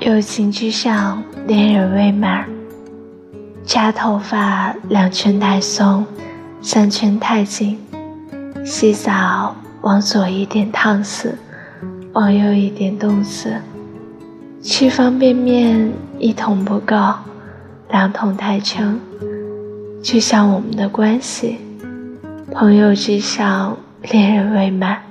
友情之上恋人未满扎头发两圈太松三圈太紧洗澡往左一点烫死往右一点冻死。吃方便面一桶不够两桶太撑就像我们的关系朋友之上恋人未满